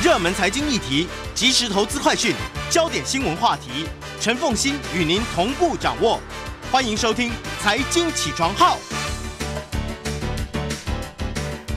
热门财经议题、即时投资快讯、焦点新闻话题，陈凤欣与您同步掌握。欢迎收听《财经起床号》。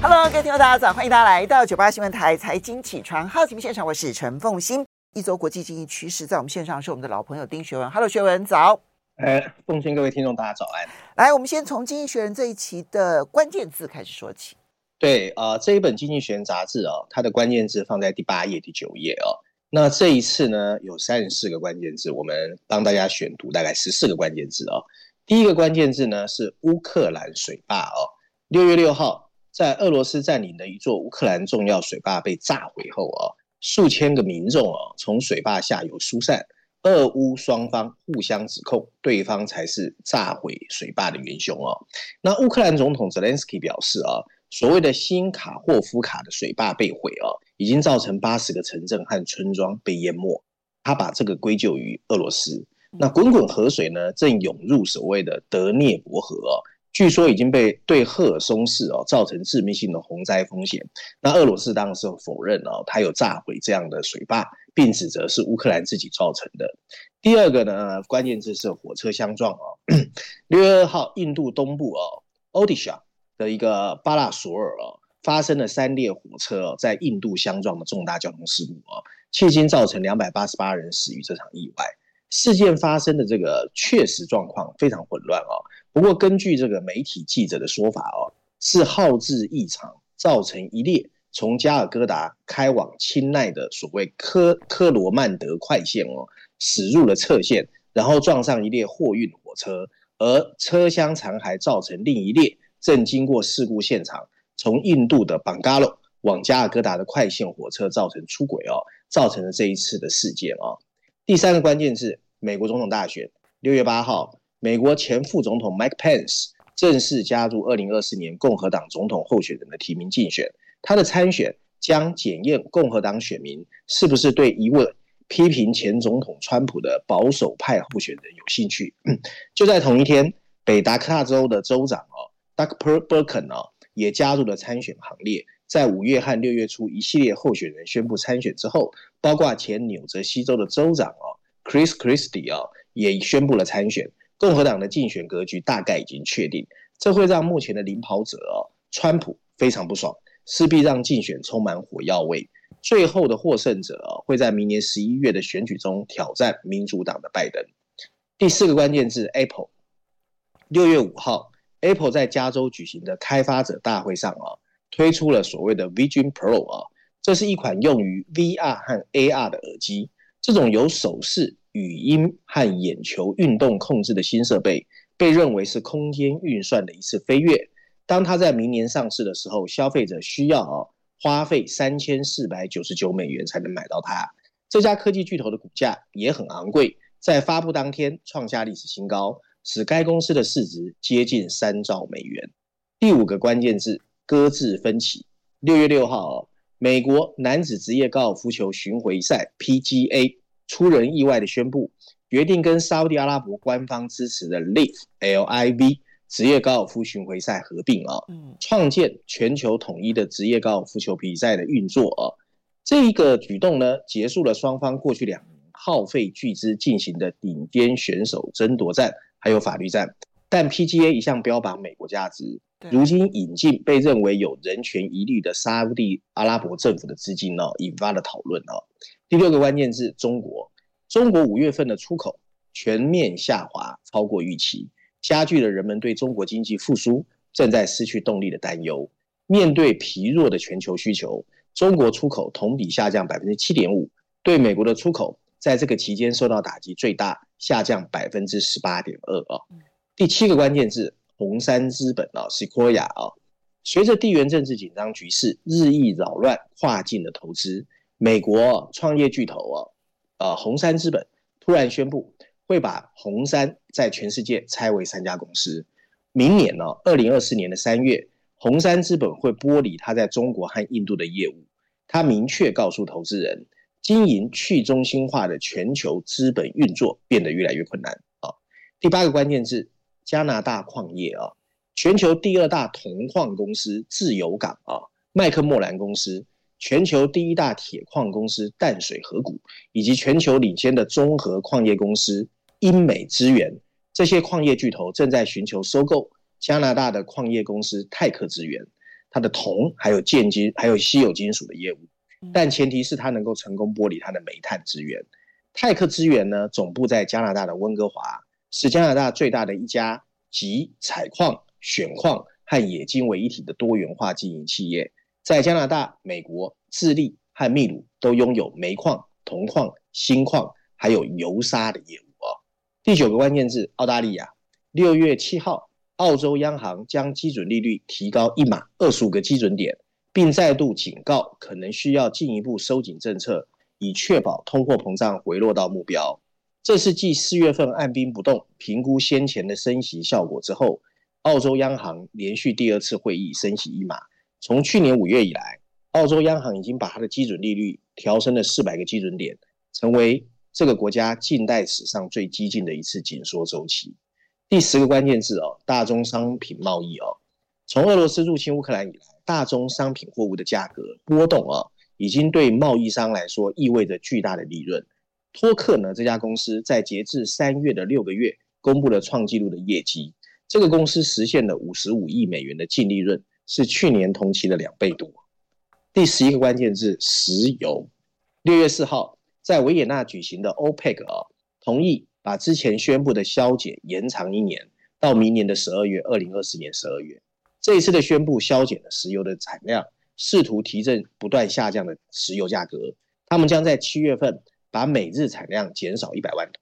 Hello，各位听众大家早，欢迎大家来到九八新闻台《财经起床号》节目现场，我是陈凤欣。一周国际经济趋势，在我们线上是我们的老朋友丁学文。Hello，学文早。哎，凤馨，各位听众大家早安。来，我们先从《经济学人》这一期的关键字开始说起。对啊、呃，这一本《经济学人》杂志哦，它的关键字放在第八页、第九页哦。那这一次呢，有三十四个关键字，我们帮大家选读大概十四个关键字哦。第一个关键字呢是乌克兰水坝哦。六月六号，在俄罗斯占领的一座乌克兰重要水坝被炸毁后哦，数千个民众哦从水坝下游疏散。俄乌双方互相指控，对方才是炸毁水坝的元凶哦。那乌克兰总统泽连斯基表示啊，所谓的新卡霍夫卡的水坝被毁哦，已经造成八十个城镇和村庄被淹没。他把这个归咎于俄罗斯。那滚滚河水呢，正涌入所谓的德涅伯河哦。据说已经被对赫尔松市哦造成致命性的洪灾风险。那俄罗斯当然是否认哦，他有炸毁这样的水坝，并指责是乌克兰自己造成的。第二个呢，关键字是火车相撞哦。六月二号，印度东部哦，Odisha 的一个巴拉索尔哦，发生了三列火车哦在印度相撞的重大交通事故哦，迄今造成两百八十八人死于这场意外。事件发生的这个确实状况非常混乱哦。不过，根据这个媒体记者的说法哦，是号志异常，造成一列从加尔各答开往钦奈的所谓科科罗曼德快线哦，驶入了侧线，然后撞上一列货运火车，而车厢残骸造成另一列正经过事故现场，从印度的邦加罗往加尔各答的快线火车造成出轨哦，造成了这一次的事件哦。第三个关键是美国总统大选，六月八号。美国前副总统 Mike Pence 正式加入二零二四年共和党总统候选人的提名竞选。他的参选将检验共和党选民是不是对一位批评前总统川普的保守派候选人有兴趣。就在同一天，北达科他州的州长哦，Doug Burgum 哦，也加入了参选行列。在五月和六月初，一系列候选人宣布参选之后，包括前纽泽西州的州长哦，Chris Christie 哦，也宣布了参选。共和党的竞选格局大概已经确定，这会让目前的领跑者哦，川普非常不爽，势必让竞选充满火药味。最后的获胜者哦，会在明年十一月的选举中挑战民主党的拜登。第四个关键字，Apple。六月五号，Apple 在加州举行的开发者大会上啊，推出了所谓的 Vision Pro 啊，这是一款用于 VR 和 AR 的耳机，这种有手势。语音和眼球运动控制的新设备，被认为是空间运算的一次飞跃。当它在明年上市的时候，消费者需要啊花费三千四百九十九美元才能买到它。这家科技巨头的股价也很昂贵，在发布当天创下历史新高，使该公司的市值接近三兆美元。第五个关键字：搁置分歧。六月六号，美国男子职业高尔夫球巡回赛 PGA。出人意外的宣布，决定跟沙乌地阿拉伯官方支持的 LIV LIV 职业高尔夫巡回赛合并啊，创建全球统一的职业高尔夫球比赛的运作啊。这一个举动呢，结束了双方过去两年耗费巨资进行的顶尖选手争夺战，还有法律战。但 PGA 一向标榜美国价值，如今引进被认为有人权疑虑的沙乌地阿拉伯政府的资金呢，引发了讨论哦。第六个关键字：中国。中国五月份的出口全面下滑，超过预期，加剧了人们对中国经济复苏正在失去动力的担忧。面对疲弱的全球需求，中国出口同比下降百分之七点五，对美国的出口在这个期间受到打击最大，下降百分之十八点二啊。第七个关键字：红杉资本啊，Sequoia 啊。随着地缘政治紧张局势日益扰乱跨境的投资。美国创业巨头啊，呃，红杉资本突然宣布会把红杉在全世界拆为三家公司。明年呢，二零二四年的三月，红杉资本会剥离它在中国和印度的业务。他明确告诉投资人，经营去中心化的全球资本运作变得越来越困难啊。第八个关键字：加拿大矿业啊，全球第二大铜矿公司自由港啊，麦克莫兰公司。全球第一大铁矿公司淡水河谷，以及全球领先的综合矿业公司英美资源，这些矿业巨头正在寻求收购加拿大的矿业公司泰克资源，它的铜还有建金还有稀有金属的业务，但前提是它能够成功剥离它的煤炭资源。泰克资源呢，总部在加拿大的温哥华，是加拿大最大的一家集采矿、选矿和冶金为一体的多元化经营企业。在加拿大、美国、智利和秘鲁都拥有煤矿、铜矿、锌矿，还有油砂的业务哦。第九个关键字：澳大利亚。六月七号，澳洲央行将基准利率提高一码二十五个基准点，并再度警告可能需要进一步收紧政策，以确保通货膨胀回落到目标。这是继四月份按兵不动评估先前的升息效果之后，澳洲央行连续第二次会议升息一码。从去年五月以来，澳洲央行已经把它的基准利率调升了四百个基准点，成为这个国家近代史上最激进的一次紧缩周期。第十个关键字哦，大宗商品贸易哦，从俄罗斯入侵乌克兰以来，大宗商品货物的价格波动啊，已经对贸易商来说意味着巨大的利润。托克呢，这家公司在截至三月的六个月公布了创纪录的业绩，这个公司实现了五十五亿美元的净利润。是去年同期的两倍多。第十一个关键字：石油。六月四号，在维也纳举行的 OPEC 啊，同意把之前宣布的削减延长一年，到明年的十二月，二零二四年十二月。这一次的宣布削减了石油的产量，试图提振不断下降的石油价格。他们将在七月份把每日产量减少一百万桶。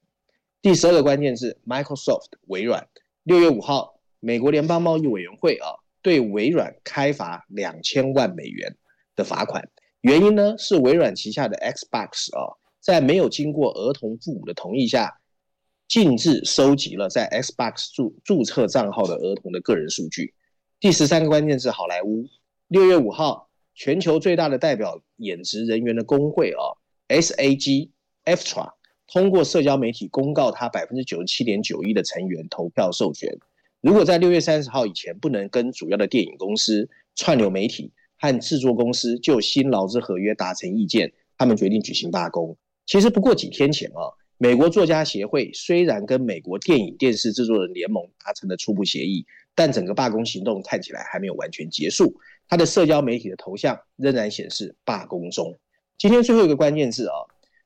第十二个关键字：Microsoft 微软。六月五号，美国联邦贸易委员会啊。对微软开罚两千万美元的罚款，原因呢是微软旗下的 Xbox 啊，在没有经过儿童父母的同意下，禁止收集了在 Xbox 注注册账号的儿童的个人数据。第十三个关键是好莱坞。六月五号，全球最大的代表演职人员的工会啊，SAG-AFTRA 通过社交媒体公告，他百分之九十七点九一的成员投票授权。如果在六月三十号以前不能跟主要的电影公司、串流媒体和制作公司就新劳资合约达成意见，他们决定举行罢工。其实不过几天前啊，美国作家协会虽然跟美国电影电视制作人联盟达成了初步协议，但整个罢工行动看起来还没有完全结束。他的社交媒体的头像仍然显示罢工中。今天最后一个关键字啊，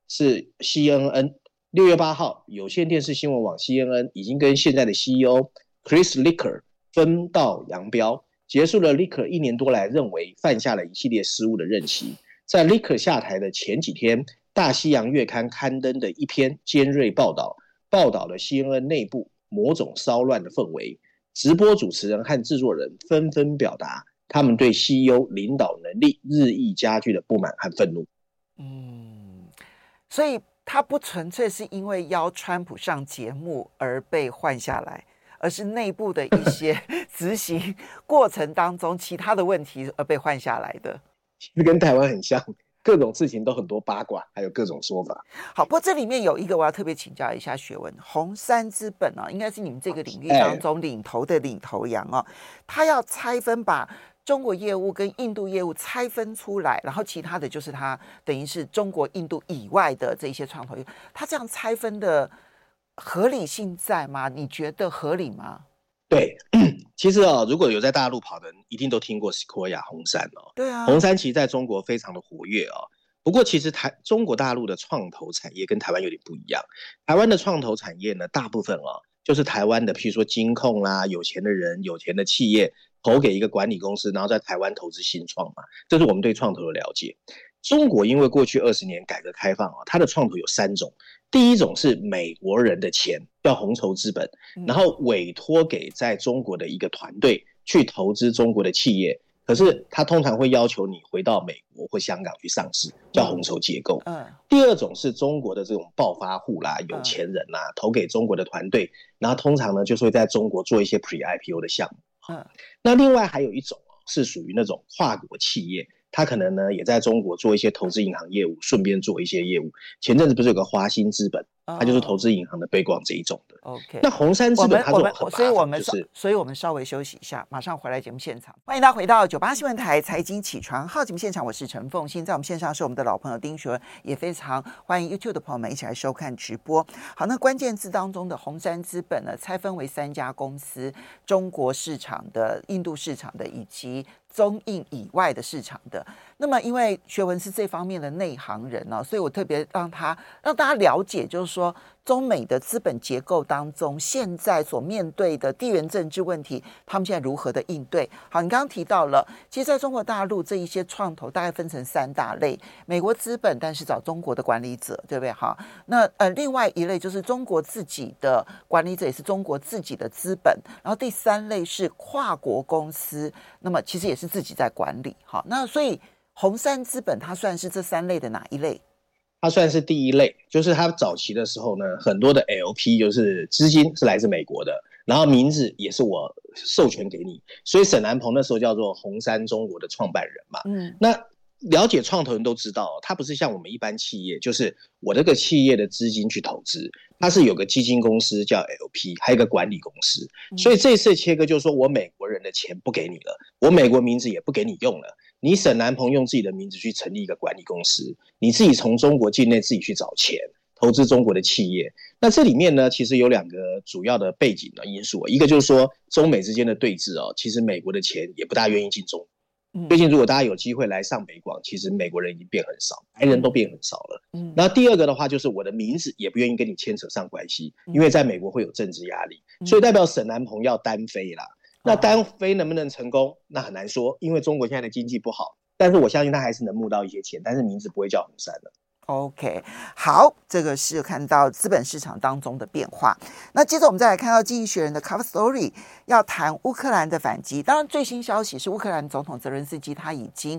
是 CNN。六月八号，有线电视新闻网 CNN 已经跟现在的 CEO。Chris Licker 分道扬镳，结束了 Licker 一年多来认为犯下了一系列失误的任期。在 Licker 下台的前几天，大西洋月刊刊登的一篇尖锐报道，报道了 CNN 内部某种骚乱的氛围。直播主持人和制作人纷纷表达他们对 CEO 领导能力日益加剧的不满和愤怒。嗯，所以他不纯粹是因为邀川普上节目而被换下来。而是内部的一些 执行过程当中其他的问题而被换下来的，其实跟台湾很像，各种事情都很多八卦，还有各种说法。好，不过这里面有一个我要特别请教一下学文，红杉资本啊，应该是你们这个领域当中领头的领头羊哦，他要拆分把中国业务跟印度业务拆分出来，然后其他的就是他等于是中国、印度以外的这些创投业，他这样拆分的。合理性在吗？你觉得合理吗？对，其实哦，如果有在大陆跑的人，一定都听过 Sequoia 红杉哦。对啊，红杉其实在中国非常的活跃哦。不过，其实台中国大陆的创投产业跟台湾有点不一样。台湾的创投产业呢，大部分哦，就是台湾的，譬如说金控啦，有钱的人、有钱的企业投给一个管理公司，然后在台湾投资新创嘛。这是我们对创投的了解。中国因为过去二十年改革开放啊，它的创投有三种。第一种是美国人的钱，叫红筹资本，然后委托给在中国的一个团队去投资中国的企业，可是他通常会要求你回到美国或香港去上市，叫红筹结构。嗯。第二种是中国的这种暴发户啦、有钱人啦，投给中国的团队，然后通常呢就是会在中国做一些 pre-IPO 的项目。嗯。那另外还有一种是属于那种跨国企业。他可能呢，也在中国做一些投资银行业务，顺便做一些业务。前阵子不是有个华兴资本，它就是投资银行的背光这一种的。OK，那红杉资本它我们很所以我们就是，所以我们稍微休息一下，马上回来节目现场。欢迎大家回到九八新闻台财经起床号节目现场，我是陈凤欣，在我们线上是我们的老朋友丁学，也非常欢迎 YouTube 的朋友们一起来收看直播。好，那关键字当中的红杉资本呢，拆分为三家公司：中国市场的、印度市场的以及。中印以外的市场的，那么因为学文是这方面的内行人呢、所以我特别让他让大家了解，就是说中美的资本结构当中，现在所面对的地缘政治问题，他们现在如何的应对？好，你刚刚提到了，其实在中国大陆这一些创投大概分成三大类：美国资本，但是找中国的管理者，对不对？哈，那呃，另外一类就是中国自己的管理者，也是中国自己的资本，然后第三类是跨国公司，那么其实也是。自己在管理，好，那所以红杉资本它算是这三类的哪一类？它算是第一类，就是它早期的时候呢，很多的 LP 就是资金是来自美国的，然后名字也是我授权给你，所以沈南鹏那时候叫做红杉中国的创办人嘛。嗯，那了解创投人都知道，它不是像我们一般企业，就是我这个企业的资金去投资，它是有个基金公司叫 LP，还有一个管理公司，所以这次切割就是说我美国人的钱不给你了，我美国名字也不给你用了。你沈南鹏用自己的名字去成立一个管理公司，你自己从中国境内自己去找钱投资中国的企业。那这里面呢，其实有两个主要的背景的因素，一个就是说中美之间的对峙哦，其实美国的钱也不大愿意进中国。最近如果大家有机会来上北广，其实美国人已经变很少，白人都变很少了。嗯，那第二个的话就是我的名字也不愿意跟你牵扯上关系，因为在美国会有政治压力，所以代表沈南鹏要单飞啦。那单飞能不能成功？那很难说，因为中国现在的经济不好。但是我相信他还是能募到一些钱，但是名字不会叫红杉的。OK，好，这个是看到资本市场当中的变化。那接着我们再来看到《经济学人》的 Cover Story，要谈乌克兰的反击。当然，最新消息是乌克兰总统泽伦斯基他已经。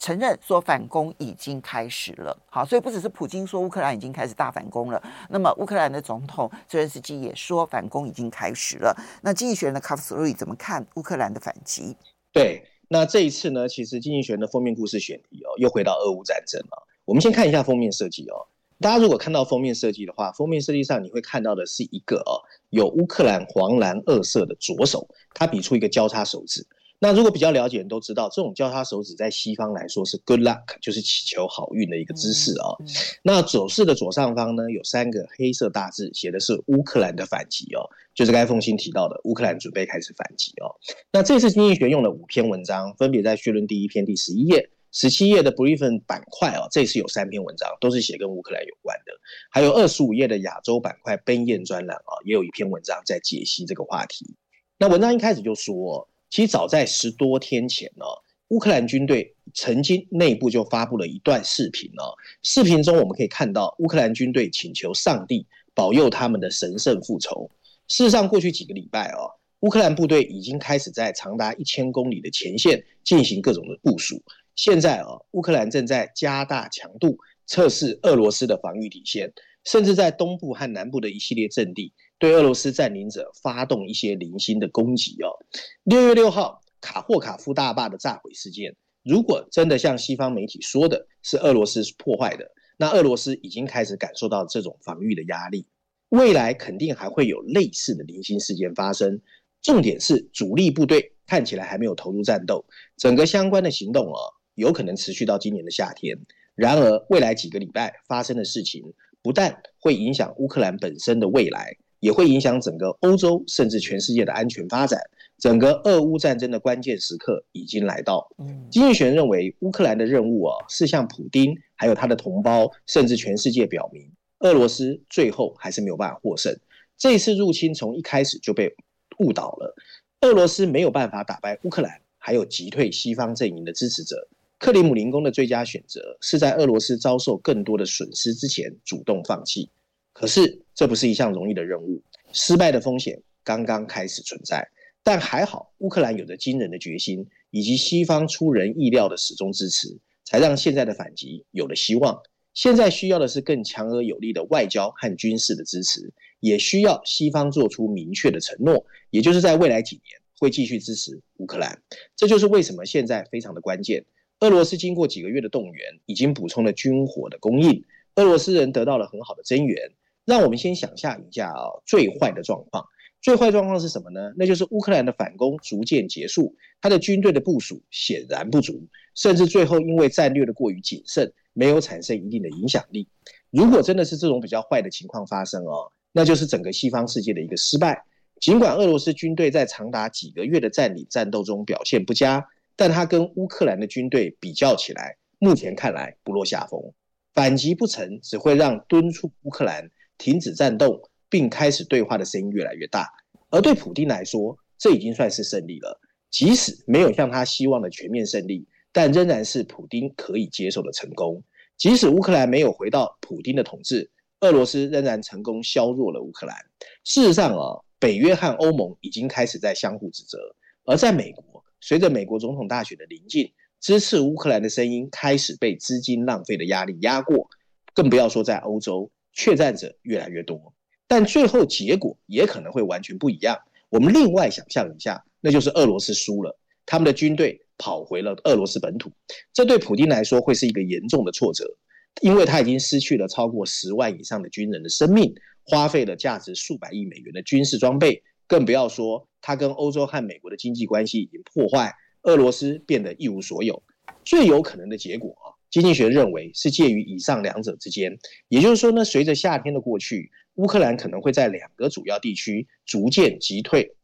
承认说反攻已经开始了，好，所以不只是普京说乌克兰已经开始大反攻了，那么乌克兰的总统泽连斯基也说反攻已经开始了。那经济学人的卡夫斯瑞怎么看乌克兰的反击？对，那这一次呢，其实经济学人的封面故事选题哦，又回到俄乌战争了。我们先看一下封面设计哦，大家如果看到封面设计的话，封面设计上你会看到的是一个哦，有乌克兰黄蓝二色的左手，他比出一个交叉手指。那如果比较了解人都知道，这种交叉手指在西方来说是 good luck，就是祈求好运的一个姿势啊、哦。那走势的左上方呢，有三个黑色大字，写的是乌克兰的反击哦，就是刚才凤馨提到的乌克兰准备开始反击哦。那这次经济学用了五篇文章，分别在序论第一篇第十一页、十七页的 briefing 板块哦，这次有三篇文章都是写跟乌克兰有关的，还有二十五页的亚洲板块奔燕专栏啊，也有一篇文章在解析这个话题。那文章一开始就说。其实早在十多天前呢，乌克兰军队曾经内部就发布了一段视频呢。视频中我们可以看到，乌克兰军队请求上帝保佑他们的神圣复仇。事实上，过去几个礼拜哦，乌克兰部队已经开始在长达一千公里的前线进行各种的部署。现在啊，乌克兰正在加大强度测试俄罗斯的防御底线，甚至在东部和南部的一系列阵地。对俄罗斯占领者发动一些零星的攻击哦。六月六号，卡霍卡夫大坝的炸毁事件，如果真的像西方媒体说的是俄罗斯破坏的，那俄罗斯已经开始感受到这种防御的压力。未来肯定还会有类似的零星事件发生。重点是主力部队看起来还没有投入战斗，整个相关的行动哦，有可能持续到今年的夏天。然而，未来几个礼拜发生的事情，不但会影响乌克兰本身的未来。也会影响整个欧洲，甚至全世界的安全发展。整个俄乌战争的关键时刻已经来到。经济学认为，乌克兰的任务啊，是向普丁还有他的同胞，甚至全世界表明，俄罗斯最后还是没有办法获胜。这次入侵从一开始就被误导了。俄罗斯没有办法打败乌克兰，还有击退西方阵营的支持者。克里姆林宫的最佳选择是在俄罗斯遭受更多的损失之前主动放弃。可是，这不是一项容易的任务，失败的风险刚刚开始存在。但还好，乌克兰有着惊人的决心，以及西方出人意料的始终支持，才让现在的反击有了希望。现在需要的是更强而有力的外交和军事的支持，也需要西方做出明确的承诺，也就是在未来几年会继续支持乌克兰。这就是为什么现在非常的关键。俄罗斯经过几个月的动员，已经补充了军火的供应，俄罗斯人得到了很好的增援。让我们先想象一下啊，最坏的状况。最坏状况是什么呢？那就是乌克兰的反攻逐渐结束，他的军队的部署显然不足，甚至最后因为战略的过于谨慎，没有产生一定的影响力。如果真的是这种比较坏的情况发生哦，那就是整个西方世界的一个失败。尽管俄罗斯军队在长达几个月的占领战斗中表现不佳，但他跟乌克兰的军队比较起来，目前看来不落下风。反击不成，只会让敦促乌克兰停止战斗。并开始对话的声音越来越大，而对普丁来说，这已经算是胜利了。即使没有像他希望的全面胜利，但仍然是普丁可以接受的成功。即使乌克兰没有回到普丁的统治，俄罗斯仍然成功削弱了乌克兰。事实上啊，北约和欧盟已经开始在相互指责。而在美国，随着美国总统大选的临近，支持乌克兰的声音开始被资金浪费的压力压过，更不要说在欧洲，确战者越来越多。但最后结果也可能会完全不一样。我们另外想象一下，那就是俄罗斯输了，他们的军队跑回了俄罗斯本土，这对普京来说会是一个严重的挫折，因为他已经失去了超过十万以上的军人的生命，花费了价值数百亿美元的军事装备，更不要说他跟欧洲和美国的经济关系已经破坏，俄罗斯变得一无所有。最有可能的结果啊，经济学认为是介于以上两者之间，也就是说呢，随着夏天的过去。乌克兰可能会在两个主要地区逐渐击退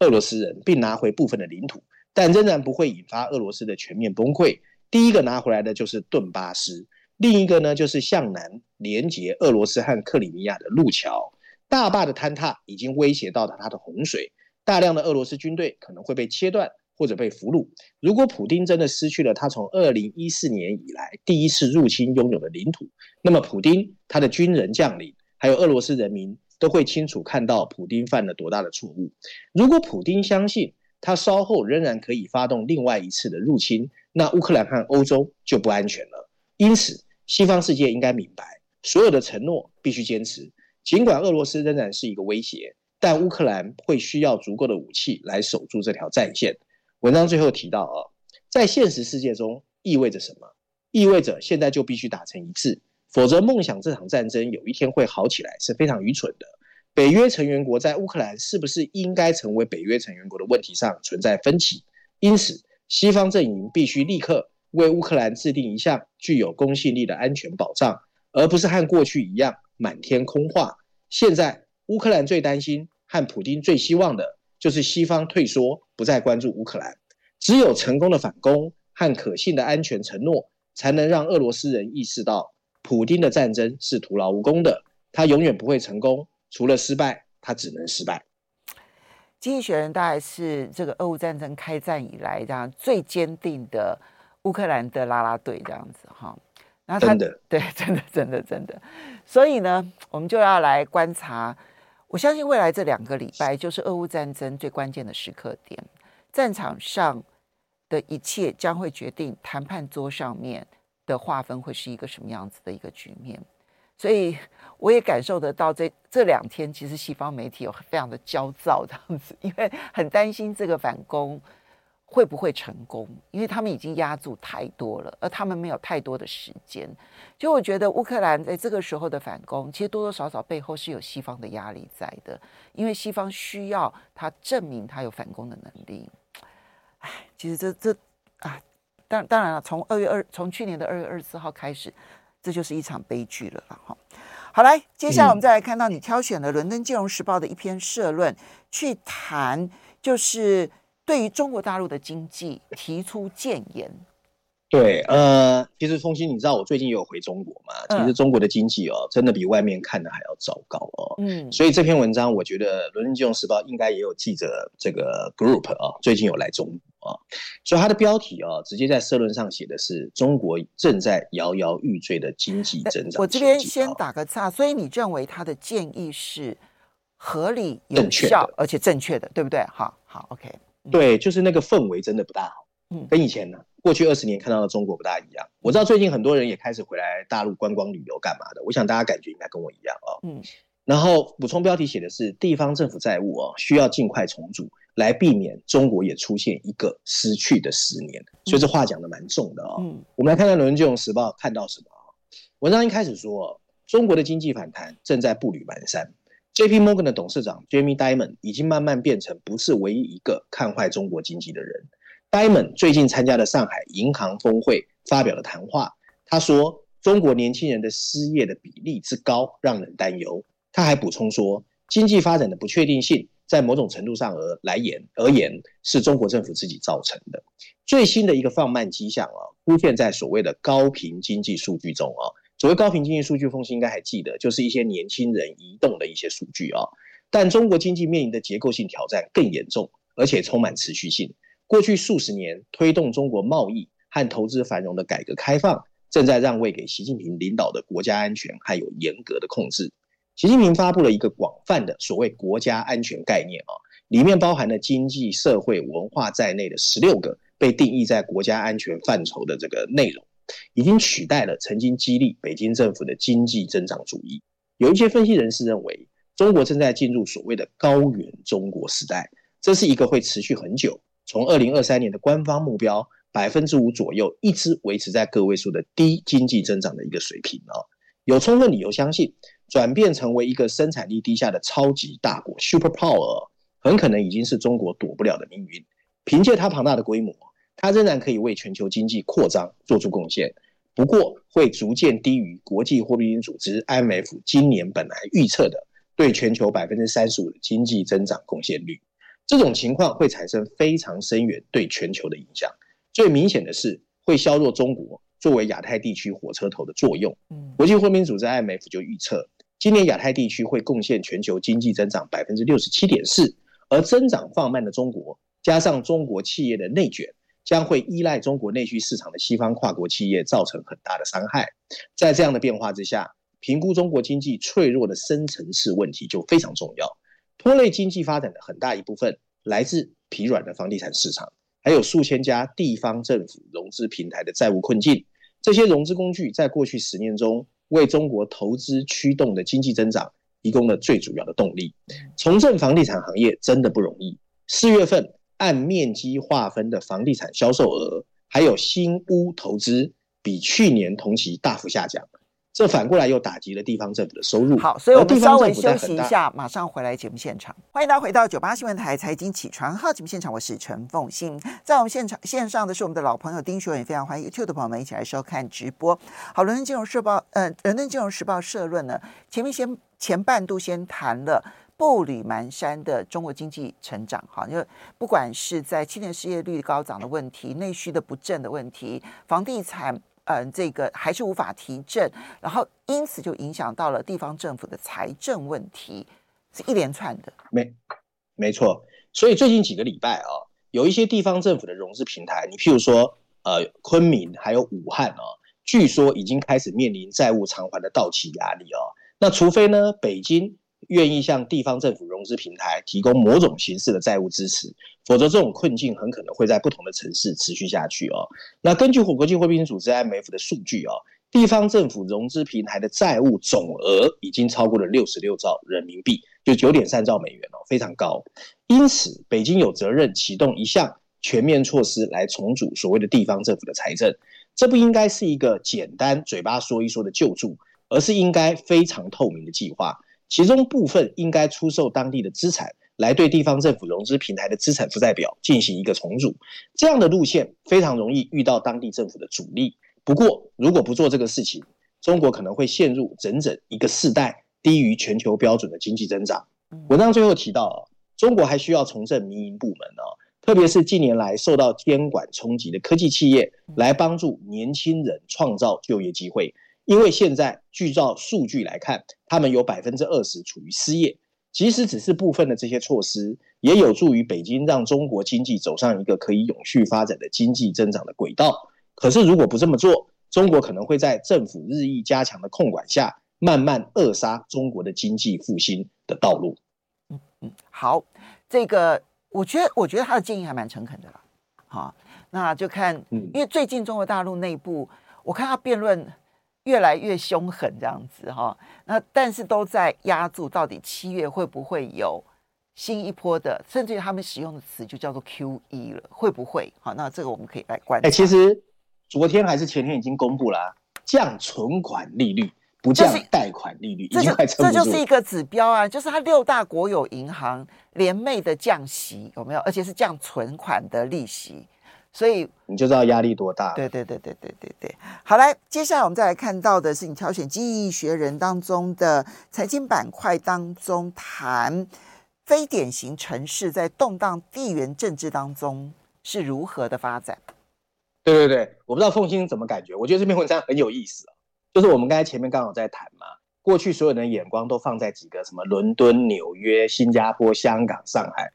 俄罗斯人，并拿回部分的领土，但仍然不会引发俄罗斯的全面崩溃。第一个拿回来的就是顿巴斯，另一个呢就是向南连接俄罗斯和克里米亚的路桥。大坝的坍塌已经威胁到了它的洪水，大量的俄罗斯军队可能会被切断或者被俘虏。如果普丁真的失去了他从二零一四年以来第一次入侵拥有的领土，那么普丁他的军人将领。还有俄罗斯人民都会清楚看到普丁犯了多大的错误。如果普丁相信他稍后仍然可以发动另外一次的入侵，那乌克兰和欧洲就不安全了。因此，西方世界应该明白，所有的承诺必须坚持。尽管俄罗斯仍然是一个威胁，但乌克兰会需要足够的武器来守住这条战线。文章最后提到啊，在现实世界中意味着什么？意味着现在就必须打成一致。否则，梦想这场战争有一天会好起来是非常愚蠢的。北约成员国在乌克兰是不是应该成为北约成员国的问题上存在分歧，因此，西方阵营必须立刻为乌克兰制定一项具有公信力的安全保障，而不是和过去一样满天空话。现在，乌克兰最担心和普京最希望的就是西方退缩，不再关注乌克兰。只有成功的反攻和可信的安全承诺，才能让俄罗斯人意识到。普丁的战争是徒劳无功的，他永远不会成功，除了失败，他只能失败。经济学人大概是这个俄乌战争开战以来这样最坚定的乌克兰的拉拉队这样子哈。然后他真的对，真的真的真的，所以呢，我们就要来观察。我相信未来这两个礼拜就是俄乌战争最关键的时刻点，战场上的一切将会决定谈判桌上面的划分会是一个什么样子的一个局面，所以我也感受得到这这两天其实西方媒体有非常的焦躁这样子，因为很担心这个反攻会不会成功，因为他们已经押注太多了，而他们没有太多的时间。就我觉得乌克兰在这个时候的反攻，其实多多少少背后是有西方的压力在的，因为西方需要他证明他有反攻的能力。哎，其实这这啊。当当然了，从二月二，从去年的二月二十四号开始，这就是一场悲剧了哈。好，来，接下来我们再来看到你挑选了《伦敦金融时报》的一篇社论，去谈就是对于中国大陆的经济提出建言。对，呃，其实风心，你知道我最近也有回中国嘛？其实中国的经济哦，真的比外面看的还要糟糕哦。嗯，所以这篇文章，我觉得《伦敦金融时报》应该也有记者这个 group 啊，最近有来中国啊。所以它的标题啊，直接在社论上写的是“中国正在摇摇欲坠的经济增长”。我这边先打个岔，所以你认为他的建议是合理、有效而且正确的，对不对？好，好，OK。对，就是那个氛围真的不大好。嗯，跟以前呢，过去二十年看到的中国不大一样。我知道最近很多人也开始回来大陆观光旅游干嘛的，我想大家感觉应该跟我一样哦。嗯，然后补充标题写的是地方政府债务哦，需要尽快重组，来避免中国也出现一个失去的十年。所以这话讲的蛮重的哦。嗯，我们来看看《伦敦金融时报》看到什么啊？文章一开始说，中国的经济反弹正在步履蹒跚。J.P. Morgan 的董事长 Jamie Dimon 已经慢慢变成不是唯一一个看坏中国经济的人。Dimon 最近参加了上海银行峰会，发表了谈话。他说：“中国年轻人的失业的比例之高让人担忧。”他还补充说：“经济发展的不确定性，在某种程度上而来言而言，是中国政府自己造成的。最新的一个放慢迹象啊，出现在所谓的高频经济数据中啊。”所谓高频经济数据，凤馨应该还记得，就是一些年轻人移动的一些数据啊。但中国经济面临的结构性挑战更严重，而且充满持续性。过去数十年推动中国贸易和投资繁荣的改革开放，正在让位给习近平领导的国家安全还有严格的控制。习近平发布了一个广泛的所谓国家安全概念啊，里面包含了经济、社会、文化在内的十六个被定义在国家安全范畴的这个内容。已经取代了曾经激励北京政府的经济增长主义。有一些分析人士认为，中国正在进入所谓的“高原中国”时代，这是一个会持续很久，从二零二三年的官方目标百分之五左右，一直维持在个位数的低经济增长的一个水平啊。有充分理由相信，转变成为一个生产力低下的超级大国 （superpower） 很可能已经是中国躲不了的命运。凭借它庞大的规模。它仍然可以为全球经济扩张做出贡献，不过会逐渐低于国际货币基金组织 IMF 今年本来预测的对全球百分之三十五的经济增长贡献率。这种情况会产生非常深远对全球的影响。最明显的是会削弱中国作为亚太地区火车头的作用。国际货币组织 IMF 就预测，今年亚太地区会贡献全球经济增长百分之六十七点四，而增长放慢的中国加上中国企业的内卷。将会依赖中国内需市场的西方跨国企业造成很大的伤害。在这样的变化之下，评估中国经济脆弱的深层次问题就非常重要。拖累经济发展的很大一部分来自疲软的房地产市场，还有数千家地方政府融资平台的债务困境。这些融资工具在过去十年中为中国投资驱动的经济增长提供了最主要的动力。重振房地产行业真的不容易。四月份。按面积划分的房地产销售额，还有新屋投资，比去年同期大幅下降，这反过来又打击了地方政府的收入。好，所以我们稍微休息一下，马上回来节目现场。欢迎大家回到九八新闻台财经起床号节目现场，我是陈凤欣。在我们现场线上的是我们的老朋友丁学文，也非常欢迎 YouTube 的朋友们一起来收看直播。好，伦敦金融时报，呃，伦敦金融时报社论呢，前面先前半度先谈了。步履蹒跚的中国经济成长，哈，因为不管是在青年失业率高涨的问题、内需的不振的问题、房地产，嗯、呃，这个还是无法提振，然后因此就影响到了地方政府的财政问题，是一连串的。没，没错。所以最近几个礼拜啊，有一些地方政府的融资平台，你譬如说，呃，昆明还有武汉啊，据说已经开始面临债务偿还的到期压力哦。那除非呢，北京。愿意向地方政府融资平台提供某种形式的债务支持，否则这种困境很可能会在不同的城市持续下去哦。那根据国际货币基金组织 IMF 的数据哦，地方政府融资平台的债务总额已经超过了六十六兆人民币，就九点三兆美元哦，非常高。因此，北京有责任启动一项全面措施来重组所谓的地方政府的财政。这不应该是一个简单嘴巴说一说的救助，而是应该非常透明的计划。其中部分应该出售当地的资产，来对地方政府融资平台的资产负债表进行一个重组。这样的路线非常容易遇到当地政府的阻力。不过，如果不做这个事情，中国可能会陷入整整一个世代低于全球标准的经济增长。文章最后提到，中国还需要重振民营部门哦，特别是近年来受到监管冲击的科技企业，来帮助年轻人创造就业机会。因为现在据照数据来看，他们有百分之二十处于失业。即使只是部分的这些措施，也有助于北京让中国经济走上一个可以永续发展的经济增长的轨道。可是如果不这么做，中国可能会在政府日益加强的控管下，慢慢扼杀中国的经济复兴的道路。嗯嗯，好，这个我觉得，我觉得他的建议还蛮诚恳的啦。好，那就看，因为最近中国大陆内部，我看他辩论。越来越凶狠这样子哈，那但是都在压住到底七月会不会有新一波的，甚至于他们使用的词就叫做 QE 了，会不会？好，那这个我们可以来关注。哎，其实昨天还是前天已经公布了、啊、降存款利率，不降贷款利率，已经快撑不住了。这就是一个指标啊，就是它六大国有银行联袂的降息有没有？而且是降存款的利息。所以你就知道压力多大。对对对对对对对。好，来，接下来我们再来看到的是你挑选《经济学人》当中的财经板块当中谈非典型城市在动荡地缘政治当中是如何的发展。对对对，我不知道凤馨怎么感觉，我觉得这篇文章很有意思啊。就是我们刚才前面刚好在谈嘛，过去所有人的眼光都放在几个什么伦敦、纽约、新加坡、香港、上海。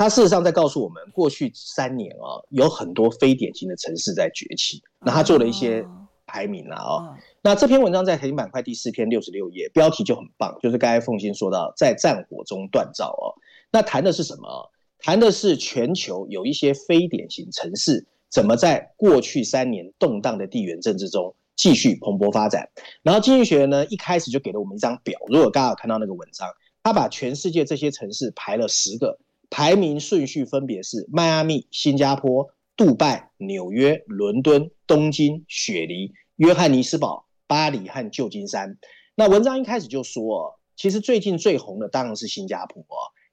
他事实上在告诉我们，过去三年啊，有很多非典型的城市在崛起。那他做了一些排名了啊。那这篇文章在财经板块第四篇六十六页，标题就很棒，就是刚才凤欣说到，在战火中锻造哦。那谈的是什么？谈的是全球有一些非典型城市怎么在过去三年动荡的地缘政治中继续蓬勃发展。然后经济学人呢，一开始就给了我们一张表，如果大家有看到那个文章，他把全世界这些城市排了十个。排名顺序分别是迈阿密、新加坡、杜拜、纽约、伦敦、东京、雪梨、约翰尼斯堡、巴黎和旧金山。那文章一开始就说，其实最近最红的当然是新加坡，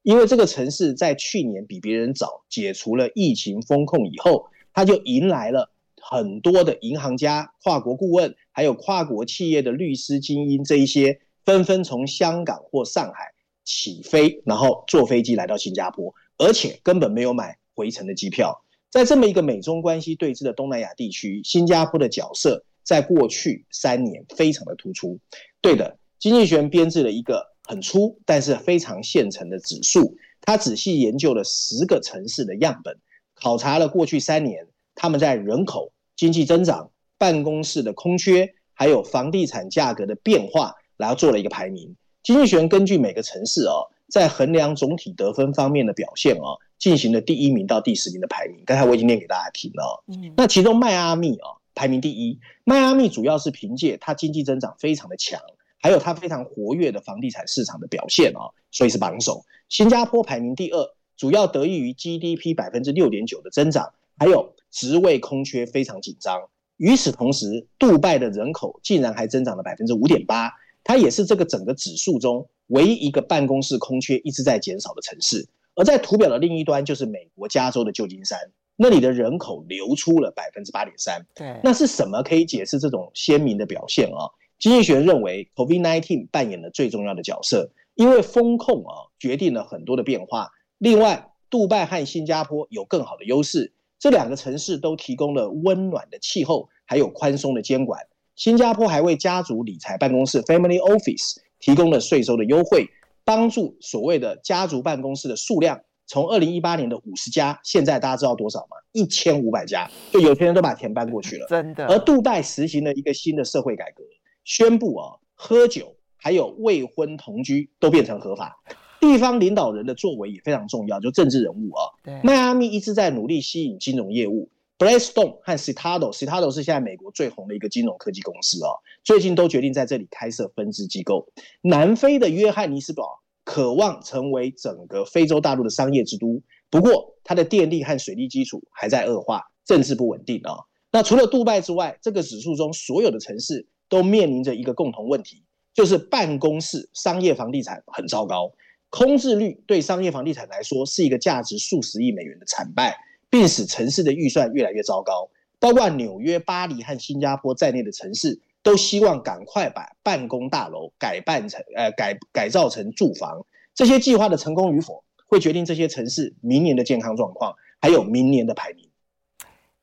因为这个城市在去年比别人早解除了疫情封控以后，它就迎来了很多的银行家、跨国顾问，还有跨国企业的律师精英这一些，纷纷从香港或上海。起飞，然后坐飞机来到新加坡，而且根本没有买回程的机票。在这么一个美中关系对峙的东南亚地区，新加坡的角色在过去三年非常的突出。对的，经济学人编制了一个很粗但是非常现成的指数，他仔细研究了十个城市的样本，考察了过去三年他们在人口、经济增长、办公室的空缺，还有房地产价格的变化，然后做了一个排名。经济学根据每个城市哦，在衡量总体得分方面的表现哦，进行了第一名到第十名的排名。刚才我已经念给大家听了。嗯，那其中迈阿密哦，排名第一。迈阿密主要是凭借它经济增长非常的强，还有它非常活跃的房地产市场的表现哦，所以是榜首。新加坡排名第二，主要得益于 GDP 百分之六点九的增长，还有职位空缺非常紧张。与此同时，杜拜的人口竟然还增长了百分之五点八。它也是这个整个指数中唯一一个办公室空缺一直在减少的城市，而在图表的另一端就是美国加州的旧金山，那里的人口流出了百分之八点三。对，那是什么可以解释这种鲜明的表现啊？经济学人认为，COVID-19 扮演了最重要的角色，因为风控啊决定了很多的变化。另外，杜拜和新加坡有更好的优势，这两个城市都提供了温暖的气候，还有宽松的监管。新加坡还为家族理财办公室 （Family Office） 提供了税收的优惠，帮助所谓的家族办公室的数量从二零一八年的五十家，现在大家知道多少吗？一千五百家，就有钱人都把钱搬过去了。真的。而杜拜实行了一个新的社会改革，宣布啊，喝酒还有未婚同居都变成合法。地方领导人的作为也非常重要，就政治人物啊。对。迈阿密一直在努力吸引金融业务。Blackstone 和 Citadel，Citadel 是现在美国最红的一个金融科技公司哦，最近都决定在这里开设分支机构。南非的约翰尼斯堡渴望成为整个非洲大陆的商业之都，不过它的电力和水利基础还在恶化，政治不稳定啊。那除了杜拜之外，这个指数中所有的城市都面临着一个共同问题，就是办公室商业房地产很糟糕，空置率对商业房地产来说是一个价值数十亿美元的惨败。并使城市的预算越来越糟糕，包括纽约、巴黎和新加坡在内的城市都希望赶快把办公大楼改办成呃改改造成住房。这些计划的成功与否，会决定这些城市明年的健康状况，还有明年的排名。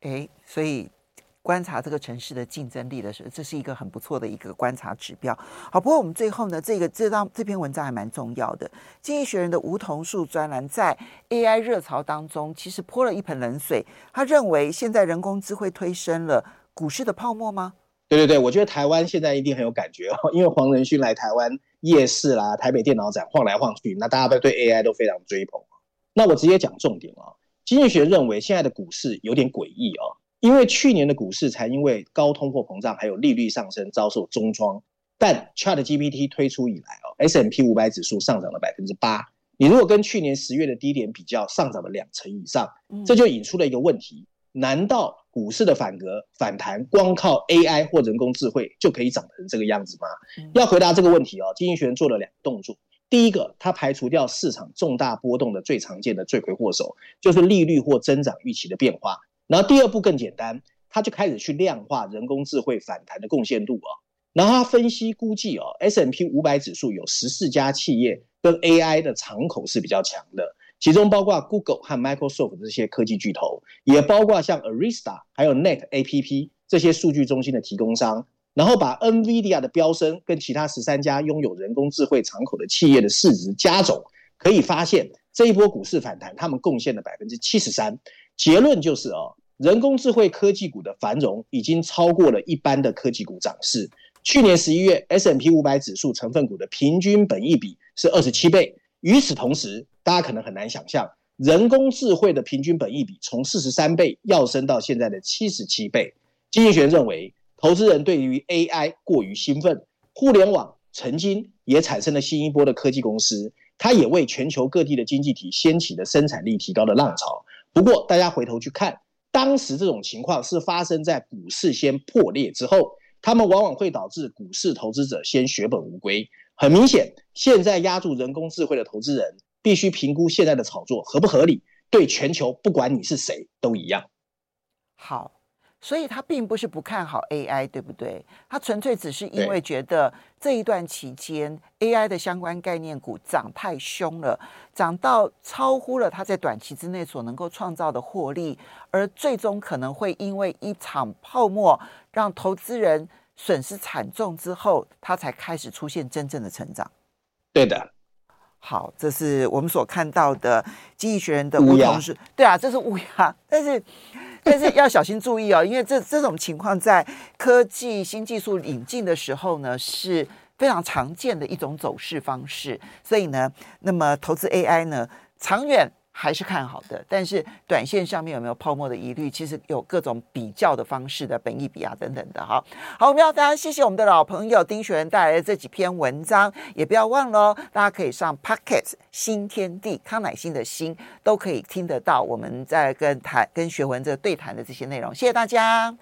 诶，所以。观察这个城市的竞争力的时候，这是一个很不错的一个观察指标。好，不过我们最后呢，这个这张这篇文章还蛮重要的。经济学人的梧桐树专栏在 AI 热潮当中，其实泼了一盆冷水。他认为现在人工智慧推升了股市的泡沫吗？对对对，我觉得台湾现在一定很有感觉哦，因为黄仁勋来台湾夜市啦、台北电脑展晃来晃去，那大家都对 AI 都非常追捧。那我直接讲重点啊，经济学认为现在的股市有点诡异哦。因为去年的股市才因为高通货膨胀还有利率上升遭受重创，但 ChatGPT 推出以来哦，S M P 五百指数上涨了百分之八。你如果跟去年十月的低点比较，上涨了两成以上，这就引出了一个问题：难道股市的反格反弹，光靠 AI 或人工智慧就可以涨成这个样子吗？要回答这个问题哦，经济学人做了两个动作。第一个，他排除掉市场重大波动的最常见的罪魁祸首，就是利率或增长预期的变化。然后第二步更简单，他就开始去量化人工智慧反弹的贡献度啊。然后他分析估计哦，S&P 五百指数有十四家企业跟 AI 的敞口是比较强的。其中包括 Google 和 Microsoft 这些科技巨头，也包括像 Arista 还有 Net APP 这些数据中心的提供商，然后把 NVIDIA 的飙升跟其他十三家拥有人工智慧敞口的企业的市值加总，可以发现这一波股市反弹，他们贡献了百分之七十三。结论就是哦，人工智慧科技股的繁荣已经超过了一般的科技股涨势。去年十一月，S&P 五百指数成分股的平均本益比是二十七倍。与此同时，大家可能很难想象，人工智慧的平均本益比从四十三倍跃升到现在的七十七倍。经济学认为，投资人对于 AI 过于兴奋，互联网曾经也产生了新一波的科技公司，它也为全球各地的经济体掀起了生产力提高的浪潮。不过，大家回头去看，当时这种情况是发生在股市先破裂之后，他们往往会导致股市投资者先血本无归。很明显，现在压住人工智慧的投资人必须评估现在的炒作合不合理，对全球不管你是谁都一样。好，所以他并不是不看好 AI，对不对？他纯粹只是因为觉得这一段期间 AI 的相关概念股涨太凶了，涨到超乎了他在短期之内所能够创造的获利，而最终可能会因为一场泡沫让投资人。损失惨重之后，他才开始出现真正的成长。对的，好，这是我们所看到的《经济学人》的乌鸦是，对啊，这是乌鸦，但是但是要小心注意哦，因为这这种情况在科技新技术引进的时候呢，是非常常见的一种走势方式。所以呢，那么投资 AI 呢，长远。还是看好的，但是短线上面有没有泡沫的疑虑？其实有各种比较的方式的本益比啊等等的哈。好，我们要大家谢谢我们的老朋友丁学文带来的这几篇文章，也不要忘了，大家可以上 Pocket 新天地康乃馨的馨都可以听得到我们在跟谈跟学文这对谈的这些内容。谢谢大家。